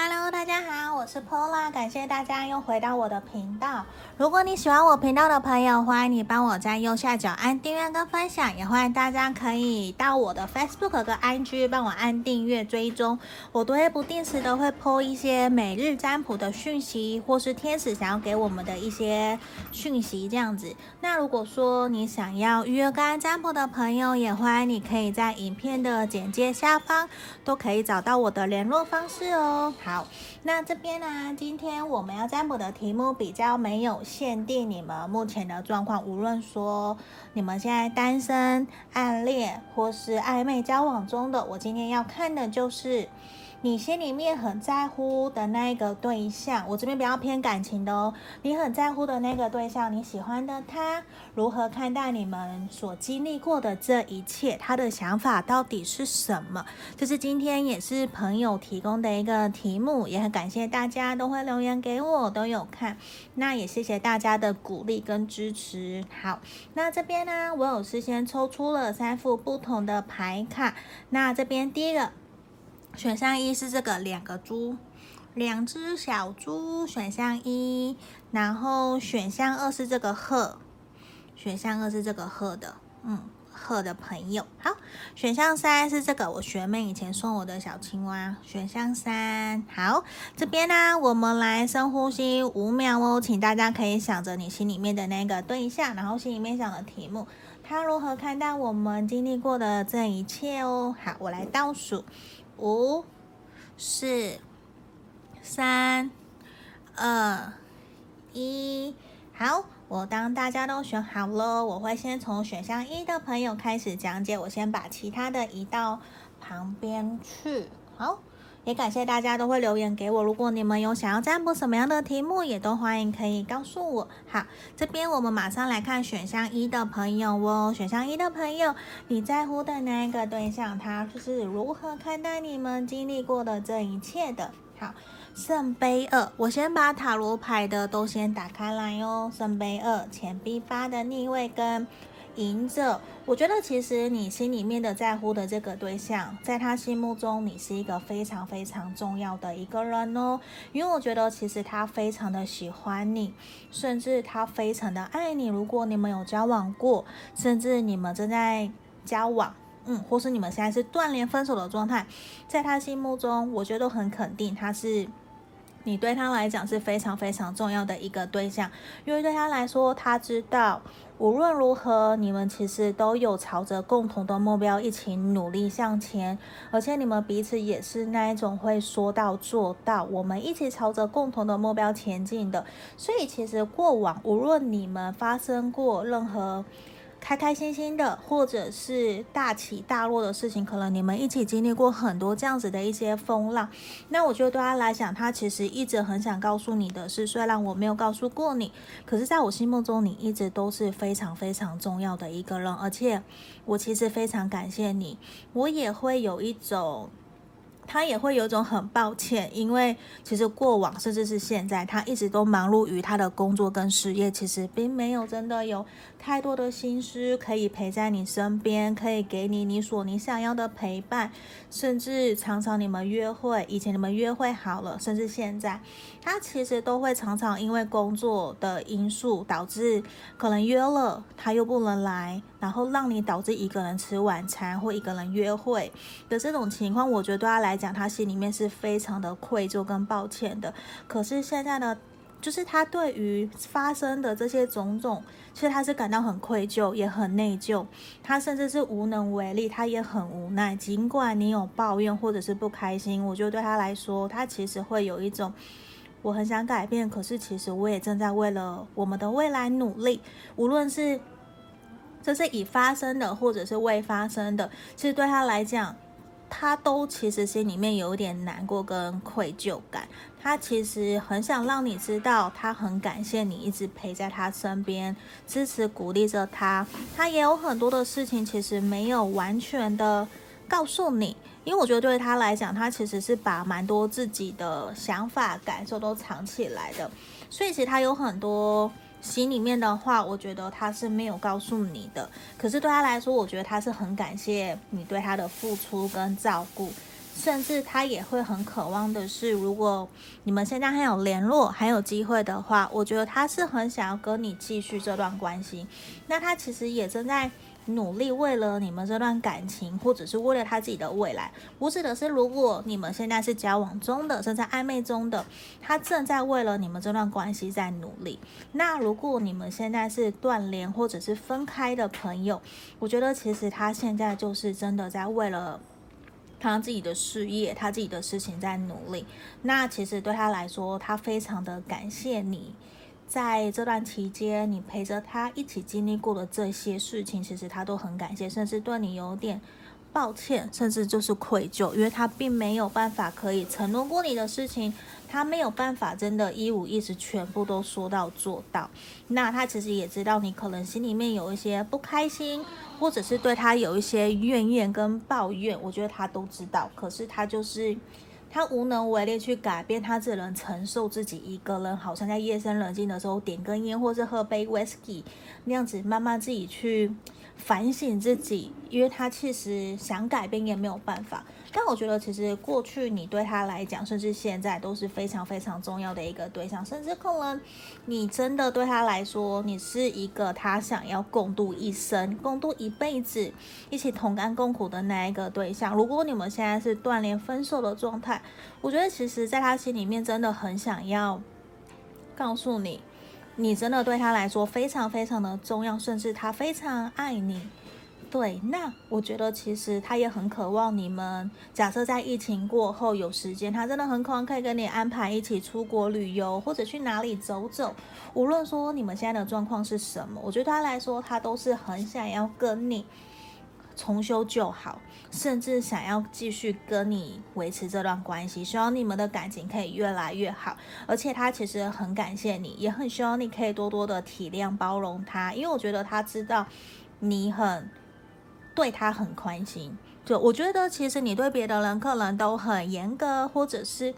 Hello，大大家好，我是 Pola，感谢大家又回到我的频道。如果你喜欢我频道的朋友，欢迎你帮我在右下角按订阅跟分享，也欢迎大家可以到我的 Facebook 跟 IG 帮我按订阅追踪。我都会不定时的会 po 一些每日占卜的讯息，或是天使想要给我们的一些讯息这样子。那如果说你想要预约个案占卜的朋友，也欢迎你可以在影片的简介下方都可以找到我的联络方式哦。好，那这边呢，今天我们要占卜的题目比较没有限定你们目前的状况，无论说你们现在单身、暗恋或是暧昧交往中的，我今天要看的就是。你心里面很在乎的那个对象，我这边比较偏感情的哦。你很在乎的那个对象，你喜欢的他，如何看待你们所经历过的这一切？他的想法到底是什么？这是今天也是朋友提供的一个题目，也很感谢大家都会留言给我，都有看。那也谢谢大家的鼓励跟支持。好，那这边呢，我有事先抽出了三副不同的牌卡。那这边第一个。选项一是这个两个猪，两只小猪。选项一，然后选项二是这个鹤，选项二是这个鹤的，嗯，鹤的朋友。好，选项三是这个我学妹以前送我的小青蛙。选项三，好，这边呢，我们来深呼吸五秒哦，请大家可以想着你心里面的那个对象，然后心里面想的题目，他如何看待我们经历过的这一切哦。好，我来倒数。五、四、三、二、一，好，我当大家都选好了，我会先从选项一的朋友开始讲解，我先把其他的移到旁边去，好。也感谢大家都会留言给我。如果你们有想要占卜什么样的题目，也都欢迎可以告诉我。好，这边我们马上来看选项一的朋友哦。选项一的朋友，你在乎的那一个对象，他是如何看待你们经历过的这一切的？好，圣杯二，我先把塔罗牌的都先打开来哦。圣杯二，钱币八的逆位跟。赢着，我觉得其实你心里面的在乎的这个对象，在他心目中你是一个非常非常重要的一个人哦。因为我觉得其实他非常的喜欢你，甚至他非常的爱你。如果你们有交往过，甚至你们正在交往，嗯，或是你们现在是断联分手的状态，在他心目中，我觉得很肯定他是。你对他来讲是非常非常重要的一个对象，因为对他来说，他知道无论如何，你们其实都有朝着共同的目标一起努力向前，而且你们彼此也是那一种会说到做到，我们一起朝着共同的目标前进的。所以，其实过往无论你们发生过任何。开开心心的，或者是大起大落的事情，可能你们一起经历过很多这样子的一些风浪。那我觉得对他来讲，他其实一直很想告诉你的是，虽然我没有告诉过你，可是在我心目中，你一直都是非常非常重要的一个人。而且我其实非常感谢你，我也会有一种。他也会有种很抱歉，因为其实过往甚至是现在，他一直都忙碌于他的工作跟事业，其实并没有真的有太多的心思可以陪在你身边，可以给你你所你想要的陪伴，甚至常常你们约会，以前你们约会好了，甚至现在，他其实都会常常因为工作的因素导致可能约了他又不能来，然后让你导致一个人吃晚餐或一个人约会的这种情况，我觉得对他来讲，他心里面是非常的愧疚跟抱歉的。可是现在呢，就是他对于发生的这些种种，其实他是感到很愧疚，也很内疚。他甚至是无能为力，他也很无奈。尽管你有抱怨或者是不开心，我觉得对他来说，他其实会有一种我很想改变，可是其实我也正在为了我们的未来努力。无论是这是已发生的，或者是未发生的，其实对他来讲。他都其实心里面有点难过跟愧疚感，他其实很想让你知道，他很感谢你一直陪在他身边，支持鼓励着他。他也有很多的事情其实没有完全的告诉你，因为我觉得对他来讲，他其实是把蛮多自己的想法感受都藏起来的，所以其实他有很多。心里面的话，我觉得他是没有告诉你的。可是对他来说，我觉得他是很感谢你对他的付出跟照顾。甚至他也会很渴望的是，如果你们现在还有联络，还有机会的话，我觉得他是很想要跟你继续这段关系。那他其实也正在努力为了你们这段感情，或者是为了他自己的未来。我指的是，如果你们现在是交往中的，正在暧昧中的，他正在为了你们这段关系在努力。那如果你们现在是断联或者是分开的朋友，我觉得其实他现在就是真的在为了。他自己的事业，他自己的事情在努力。那其实对他来说，他非常的感谢你，在这段期间，你陪着他一起经历过的这些事情，其实他都很感谢，甚至对你有点。抱歉，甚至就是愧疚，因为他并没有办法可以承诺过你的事情，他没有办法真的一五一十全部都说到做到。那他其实也知道你可能心里面有一些不开心，或者是对他有一些怨言跟抱怨，我觉得他都知道。可是他就是他无能为力去改变，他只能承受自己一个人，好像在夜深人静的时候点根烟，或是喝杯 whisky 那样子，慢慢自己去。反省自己，因为他其实想改变也没有办法。但我觉得，其实过去你对他来讲，甚至现在都是非常非常重要的一个对象。甚至可能你真的对他来说，你是一个他想要共度一生、共度一辈子、一起同甘共苦的那一个对象。如果你们现在是断联分手的状态，我觉得其实在他心里面真的很想要告诉你。你真的对他来说非常非常的重要，甚至他非常爱你。对，那我觉得其实他也很渴望你们。假设在疫情过后有时间，他真的很渴望可以跟你安排一起出国旅游，或者去哪里走走。无论说你们现在的状况是什么，我觉得他来说，他都是很想要跟你。重修旧好，甚至想要继续跟你维持这段关系，希望你们的感情可以越来越好。而且他其实很感谢你，也很希望你可以多多的体谅包容他，因为我觉得他知道你很对他很宽心。就我觉得其实你对别的人可能都很严格，或者是。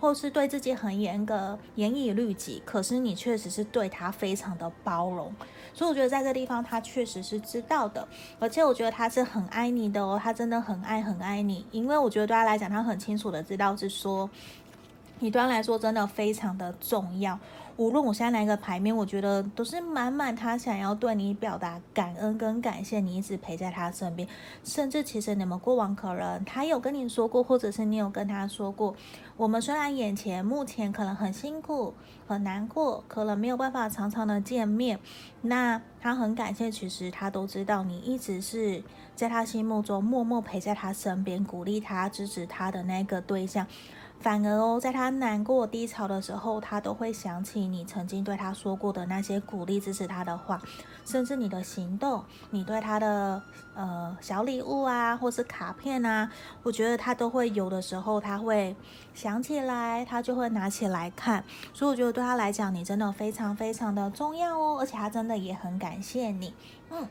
或是对自己很严格、严以律己，可是你确实是对他非常的包容，所以我觉得在这地方他确实是知道的，而且我觉得他是很爱你的哦，他真的很爱很爱你，因为我觉得对他来讲，他很清楚的知道是说，你对他来说真的非常的重要。无论我现在哪一个牌面，我觉得都是满满他想要对你表达感恩跟感谢，你一直陪在他身边。甚至其实你们过往可能他有跟你说过，或者是你有跟他说过，我们虽然眼前目前可能很辛苦、很难过，可能没有办法常常的见面，那他很感谢，其实他都知道你一直是在他心目中默默陪在他身边，鼓励他、支持他的那个对象。反而哦，在他难过低潮的时候，他都会想起你曾经对他说过的那些鼓励支持他的话，甚至你的行动，你对他的呃小礼物啊，或是卡片啊，我觉得他都会有的时候他会想起来，他就会拿起来看。所以我觉得对他来讲，你真的非常非常的重要哦，而且他真的也很感谢你。嗯，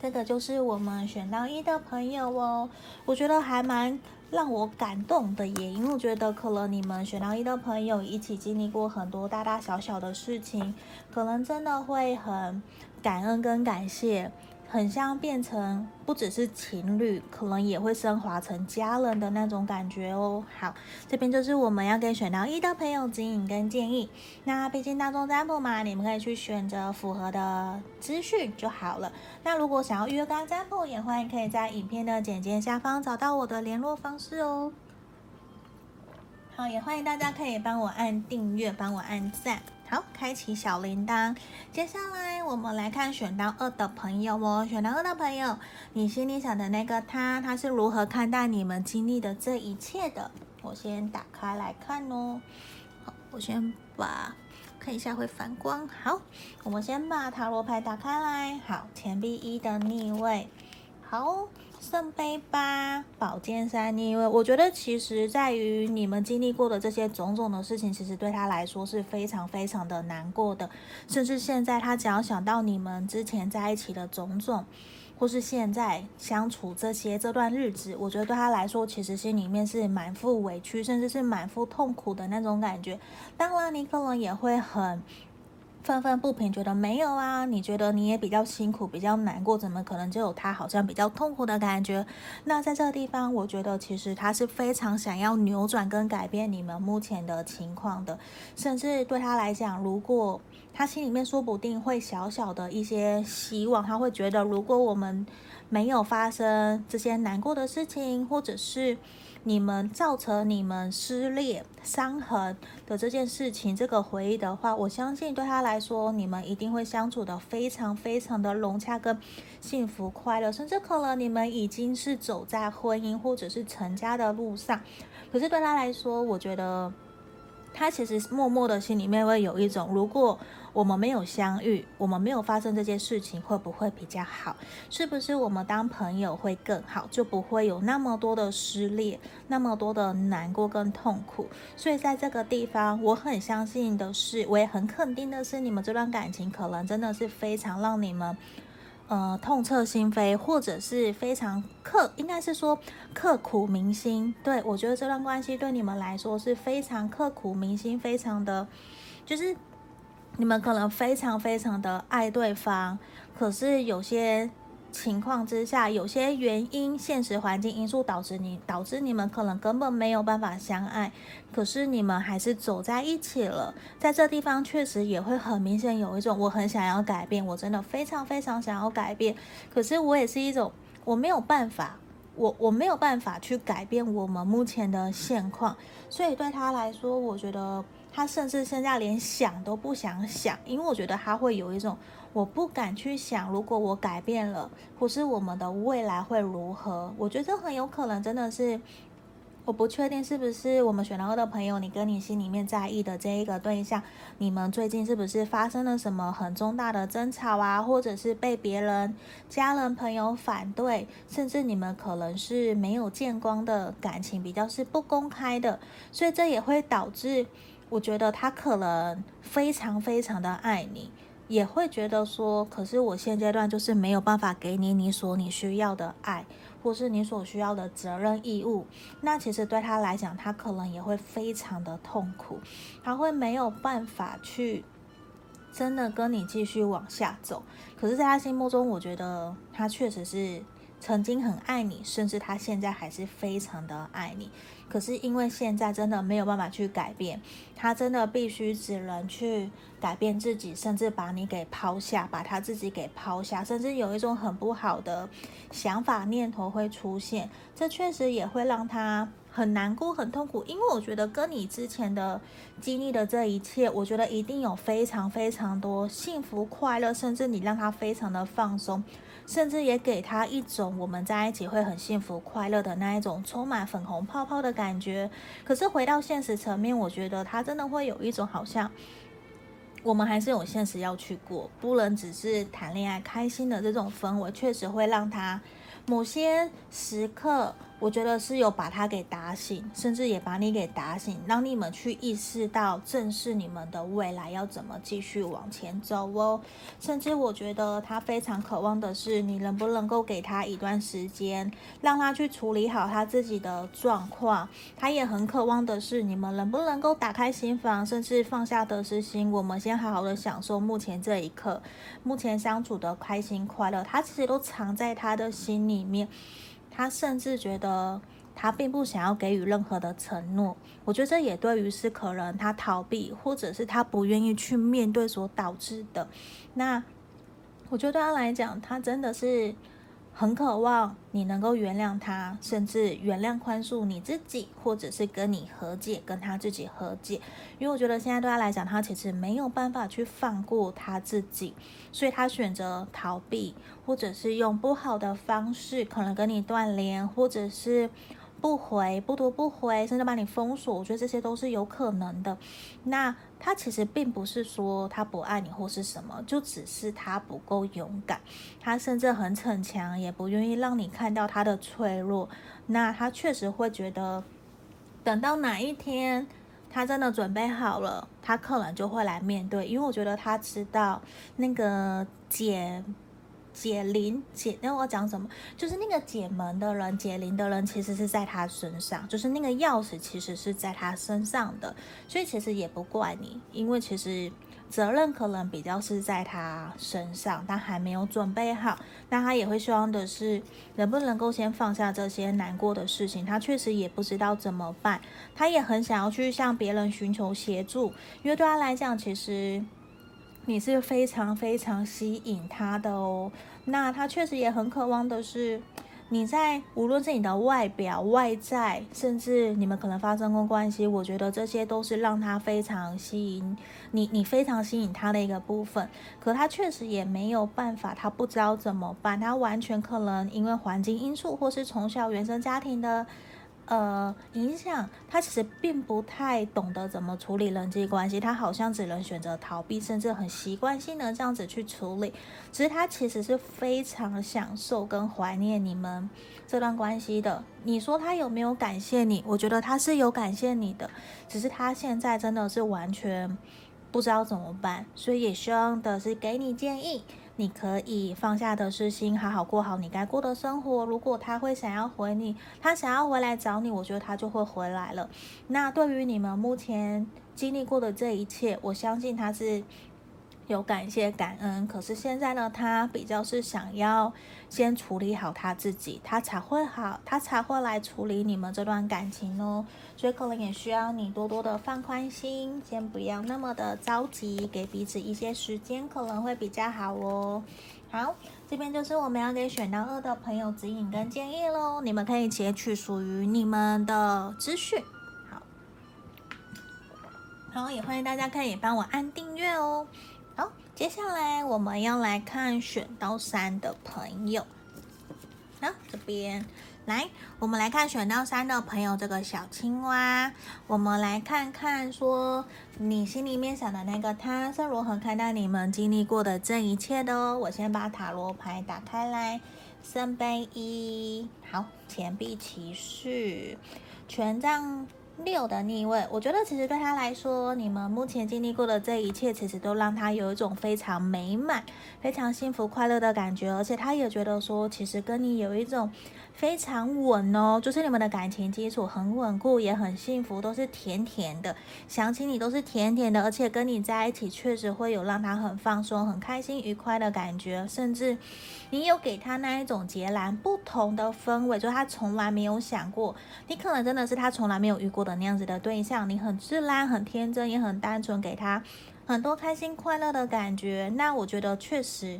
这个就是我们选到一的朋友哦，我觉得还蛮。让我感动的耶，因为我觉得可能你们选到一的朋友一起经历过很多大大小小的事情，可能真的会很感恩跟感谢。很像变成不只是情侣，可能也会升华成家人的那种感觉哦。好，这边就是我们要给选到一的朋友指引跟建议。那毕竟大众占卜嘛，你们可以去选择符合的资讯就好了。那如果想要预约跟占卜，也欢迎可以在影片的简介下方找到我的联络方式哦。好，也欢迎大家可以帮我按订阅，帮我按赞。好，开启小铃铛。接下来我们来看选到二的朋友哦，选到二的朋友，你心里想的那个他，他是如何看待你们经历的这一切的？我先打开来看哦。好，我先把看一下会反光。好，我们先把塔罗牌打开来。好，钱币一的逆位。好。圣杯八，宝剑三逆位，我觉得其实在于你们经历过的这些种种的事情，其实对他来说是非常非常的难过的。甚至现在，他只要想到你们之前在一起的种种，或是现在相处这些这段日子，我觉得对他来说，其实心里面是满腹委屈，甚至是满腹痛苦的那种感觉。当然，你可能也会很。愤愤不平，觉得没有啊？你觉得你也比较辛苦，比较难过，怎么可能就有他好像比较痛苦的感觉？那在这个地方，我觉得其实他是非常想要扭转跟改变你们目前的情况的，甚至对他来讲，如果他心里面说不定会小小的一些希望，他会觉得如果我们没有发生这些难过的事情，或者是。你们造成你们撕裂伤痕的这件事情，这个回忆的话，我相信对他来说，你们一定会相处的非常非常的融洽跟幸福快乐，甚至可能你们已经是走在婚姻或者是成家的路上。可是对他来说，我觉得他其实默默的心里面会有一种，如果。我们没有相遇，我们没有发生这件事情，会不会比较好？是不是我们当朋友会更好，就不会有那么多的撕裂，那么多的难过跟痛苦？所以在这个地方，我很相信的是，我也很肯定的是，你们这段感情可能真的是非常让你们，呃，痛彻心扉，或者是非常刻，应该是说刻苦铭心。对，我觉得这段关系对你们来说是非常刻苦铭心，非常的，就是。你们可能非常非常的爱对方，可是有些情况之下，有些原因、现实环境因素导致你导致你们可能根本没有办法相爱，可是你们还是走在一起了。在这地方确实也会很明显有一种我很想要改变，我真的非常非常想要改变，可是我也是一种我没有办法，我我没有办法去改变我们目前的现况，所以对他来说，我觉得。他甚至现在连想都不想想，因为我觉得他会有一种我不敢去想，如果我改变了，或是我们的未来会如何？我觉得很有可能真的是，我不确定是不是我们选到的朋友，你跟你心里面在意的这一个对象，你们最近是不是发生了什么很重大的争吵啊，或者是被别人、家人、朋友反对，甚至你们可能是没有见光的感情，比较是不公开的，所以这也会导致。我觉得他可能非常非常的爱你，也会觉得说，可是我现阶段就是没有办法给你你所你需要的爱，或是你所需要的责任义务。那其实对他来讲，他可能也会非常的痛苦，他会没有办法去真的跟你继续往下走。可是，在他心目中，我觉得他确实是曾经很爱你，甚至他现在还是非常的爱你。可是因为现在真的没有办法去改变，他真的必须只能去改变自己，甚至把你给抛下，把他自己给抛下，甚至有一种很不好的想法念头会出现，这确实也会让他很难过、很痛苦。因为我觉得跟你之前的经历的这一切，我觉得一定有非常非常多幸福快乐，甚至你让他非常的放松。甚至也给他一种我们在一起会很幸福快乐的那一种充满粉红泡泡的感觉。可是回到现实层面，我觉得他真的会有一种好像我们还是有现实要去过，不能只是谈恋爱开心的这种氛围，确实会让他某些时刻。我觉得是有把他给打醒，甚至也把你给打醒，让你们去意识到正视你们的未来要怎么继续往前走哦。甚至我觉得他非常渴望的是，你能不能够给他一段时间，让他去处理好他自己的状况。他也很渴望的是，你们能不能够打开心房，甚至放下得失心，我们先好好的享受目前这一刻，目前相处的开心快乐。他其实都藏在他的心里面。他甚至觉得他并不想要给予任何的承诺，我觉得这也对于是可能他逃避或者是他不愿意去面对所导致的。那我觉得对他来讲，他真的是。很渴望你能够原谅他，甚至原谅宽恕你自己，或者是跟你和解，跟他自己和解。因为我觉得现在对他来讲，他其实没有办法去放过他自己，所以他选择逃避，或者是用不好的方式，可能跟你断联，或者是。不回，不读不回，甚至把你封锁，我觉得这些都是有可能的。那他其实并不是说他不爱你或是什么，就只是他不够勇敢，他甚至很逞强，也不愿意让你看到他的脆弱。那他确实会觉得，等到哪一天他真的准备好了，他可能就会来面对。因为我觉得他知道那个解。解铃解，那我讲什么？就是那个解门的人，解铃的人，其实是在他身上，就是那个钥匙其实是在他身上的，所以其实也不怪你，因为其实责任可能比较是在他身上，他还没有准备好。那他也会希望的是，能不能够先放下这些难过的事情。他确实也不知道怎么办，他也很想要去向别人寻求协助，因为对他来讲，其实你是非常非常吸引他的哦。那他确实也很渴望的是。你在无论是你的外表、外在，甚至你们可能发生过关系，我觉得这些都是让他非常吸引你，你非常吸引他的一个部分。可他确实也没有办法，他不知道怎么办，他完全可能因为环境因素，或是从小原生家庭的。呃，影响他其实并不太懂得怎么处理人际关系，他好像只能选择逃避，甚至很习惯性的这样子去处理。其实他其实是非常享受跟怀念你们这段关系的。你说他有没有感谢你？我觉得他是有感谢你的，只是他现在真的是完全不知道怎么办，所以也希望的是给你建议。你可以放下得失心，好好过好你该过的生活。如果他会想要回你，他想要回来找你，我觉得他就会回来了。那对于你们目前经历过的这一切，我相信他是。有感谢感恩，可是现在呢，他比较是想要先处理好他自己，他才会好，他才会来处理你们这段感情哦。所以可能也需要你多多的放宽心，先不要那么的着急，给彼此一些时间，可能会比较好哦。好，这边就是我们要给选到二的朋友指引跟建议喽，你们可以截取属于你们的资讯。好，好，也欢迎大家可以帮我按订阅哦。好，接下来我们要来看选到三的朋友。好，这边来，我们来看选到三的朋友这个小青蛙。我们来看看，说你心里面想的那个他是如何看待你们经历过的这一切的哦。我先把塔罗牌打开来，圣杯一，好，钱币骑士，权杖。六的逆位，我觉得其实对他来说，你们目前经历过的这一切，其实都让他有一种非常美满、非常幸福快乐的感觉，而且他也觉得说，其实跟你有一种。非常稳哦，就是你们的感情基础很稳固，也很幸福，都是甜甜的。想起你都是甜甜的，而且跟你在一起确实会有让他很放松、很开心、愉快的感觉。甚至你有给他那一种截然不同的氛围，就是他从来没有想过，你可能真的是他从来没有遇过的那样子的对象。你很自然、很天真，也很单纯，给他很多开心快乐的感觉。那我觉得确实。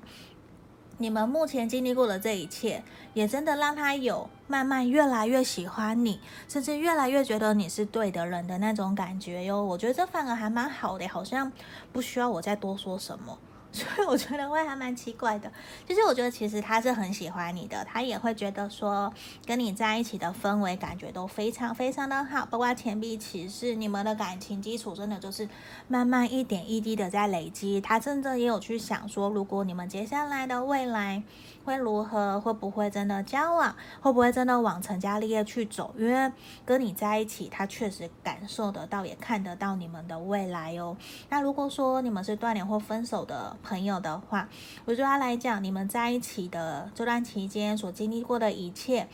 你们目前经历过的这一切，也真的让他有慢慢越来越喜欢你，甚至越来越觉得你是对的人的那种感觉哟。我觉得这反而还蛮好的，好像不需要我再多说什么。所以我觉得会还蛮奇怪的，就是我觉得其实他是很喜欢你的，他也会觉得说跟你在一起的氛围感觉都非常非常的好，包括钱币骑士，你们的感情基础真的就是慢慢一点一滴的在累积。他真的也有去想说，如果你们接下来的未来会如何，会不会真的交往，会不会真的往成家立业去走？因为跟你在一起，他确实感受得到，也看得到你们的未来哦。那如果说你们是断联或分手的，朋友的话，我觉得他来讲，你们在一起的这段期间所经历过的一切，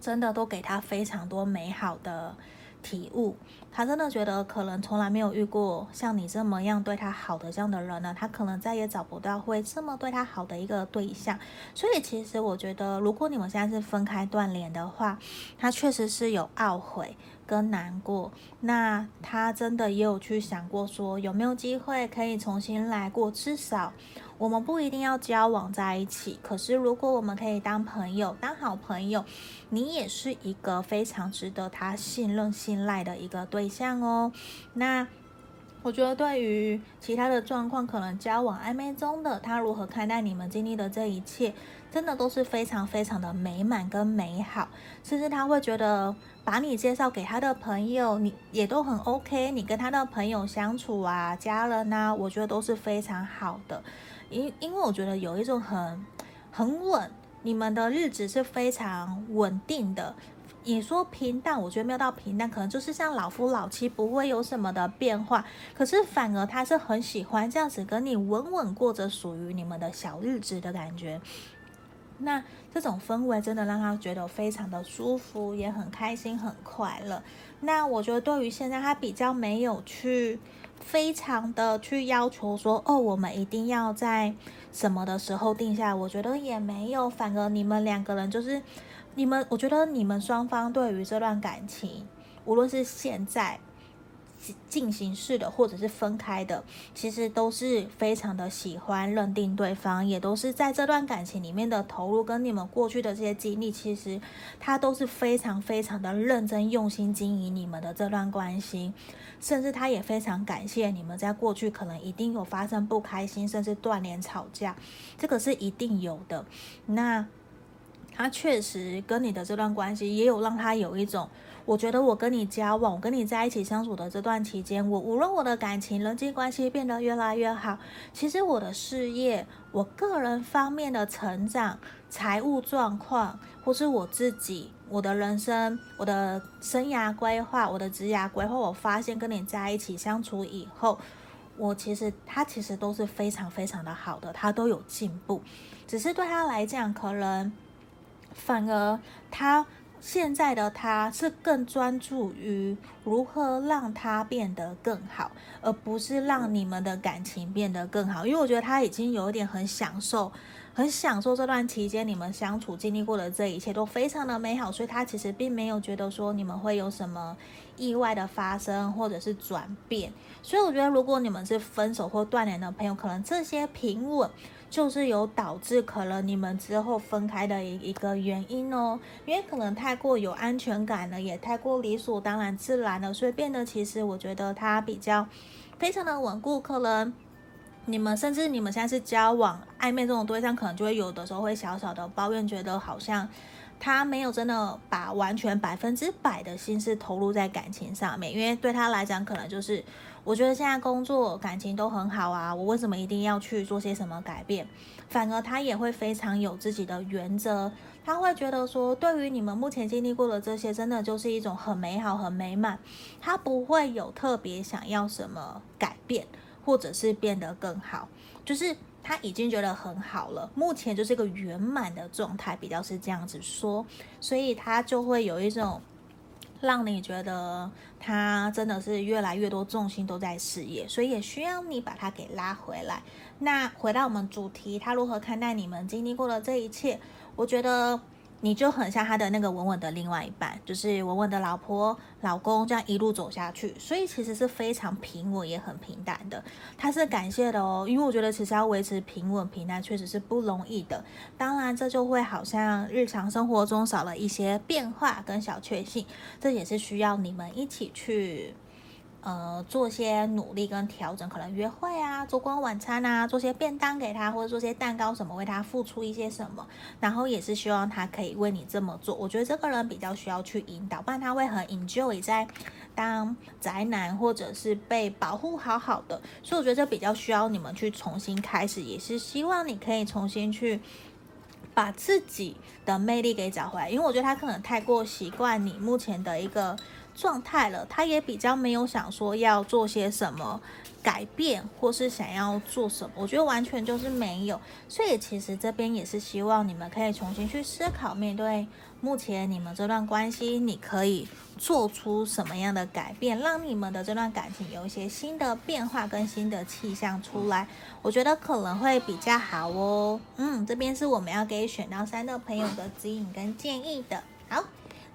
真的都给他非常多美好的体悟。他真的觉得可能从来没有遇过像你这么样对他好的这样的人呢，他可能再也找不到会这么对他好的一个对象。所以其实我觉得，如果你们现在是分开断联的话，他确实是有懊悔。跟难过，那他真的也有去想过说有没有机会可以重新来过？至少我们不一定要交往在一起，可是如果我们可以当朋友，当好朋友，你也是一个非常值得他信任、信赖的一个对象哦。那我觉得对于其他的状况，可能交往暧昧中的他如何看待你们经历的这一切？真的都是非常非常的美满跟美好，甚至他会觉得把你介绍给他的朋友，你也都很 OK。你跟他的朋友相处啊，家人啊，我觉得都是非常好的。因因为我觉得有一种很很稳，你们的日子是非常稳定的。你说平淡，我觉得没有到平淡，可能就是像老夫老妻，不会有什么的变化。可是反而他是很喜欢这样子跟你稳稳过着属于你们的小日子的感觉。那这种氛围真的让他觉得非常的舒服，也很开心，很快乐。那我觉得对于现在他比较没有去非常的去要求说，哦，我们一定要在什么的时候定下来，我觉得也没有，反而你们两个人就是你们，我觉得你们双方对于这段感情，无论是现在。进行式的，或者是分开的，其实都是非常的喜欢认定对方，也都是在这段感情里面的投入，跟你们过去的这些经历，其实他都是非常非常的认真用心经营你们的这段关系，甚至他也非常感谢你们在过去可能一定有发生不开心，甚至断联吵架，这个是一定有的。那他确实跟你的这段关系也有让他有一种。我觉得我跟你交往，我跟你在一起相处的这段期间，我无论我的感情、人际关系变得越来越好，其实我的事业、我个人方面的成长、财务状况，或是我自己、我的人生、我的生涯规划、我的职业规划，我发现跟你在一起相处以后，我其实他其实都是非常非常的好的，他都有进步，只是对他来讲，可能反而他。现在的他是更专注于如何让他变得更好，而不是让你们的感情变得更好。因为我觉得他已经有一点很享受，很享受这段期间你们相处经历过的这一切都非常的美好，所以他其实并没有觉得说你们会有什么意外的发生或者是转变。所以我觉得，如果你们是分手或断联的朋友，可能这些平稳。就是有导致可能你们之后分开的一一个原因哦，因为可能太过有安全感了，也太过理所当然自然了，所以变得其实我觉得他比较非常的稳固。可能你们甚至你们现在是交往暧昧这种对象，可能就会有的时候会小小的抱怨，觉得好像他没有真的把完全百分之百的心思投入在感情上面，因为对他来讲可能就是。我觉得现在工作感情都很好啊，我为什么一定要去做些什么改变？反而他也会非常有自己的原则，他会觉得说，对于你们目前经历过的这些，真的就是一种很美好、很美满。他不会有特别想要什么改变，或者是变得更好，就是他已经觉得很好了，目前就是一个圆满的状态，比较是这样子说，所以他就会有一种。让你觉得他真的是越来越多重心都在事业，所以也需要你把他给拉回来。那回到我们主题，他如何看待你们经历过的这一切？我觉得。你就很像他的那个稳稳的另外一半，就是稳稳的老婆、老公，这样一路走下去，所以其实是非常平稳也很平淡的。他是感谢的哦，因为我觉得其实要维持平稳平淡确实是不容易的。当然，这就会好像日常生活中少了一些变化跟小确幸，这也是需要你们一起去。呃，做些努力跟调整，可能约会啊，烛光晚餐啊，做些便当给他，或者做些蛋糕什么，为他付出一些什么，然后也是希望他可以为你这么做。我觉得这个人比较需要去引导，不然他会很 enjoy 在当宅男或者是被保护好好的。所以我觉得这比较需要你们去重新开始，也是希望你可以重新去把自己的魅力给找回来，因为我觉得他可能太过习惯你目前的一个。状态了，他也比较没有想说要做些什么改变，或是想要做什么，我觉得完全就是没有。所以其实这边也是希望你们可以重新去思考，面对目前你们这段关系，你可以做出什么样的改变，让你们的这段感情有一些新的变化跟新的气象出来，我觉得可能会比较好哦。嗯，这边是我们要给选到三的朋友的指引跟建议的。好。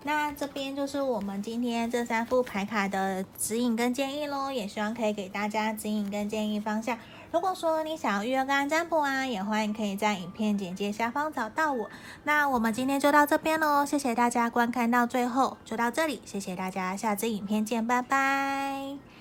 那这边就是我们今天这三副牌卡的指引跟建议喽，也希望可以给大家指引跟建议方向。如果说你想要预约个案占卜啊，也欢迎可以在影片简介下方找到我。那我们今天就到这边喽，谢谢大家观看到最后，就到这里，谢谢大家，下支影片见，拜拜。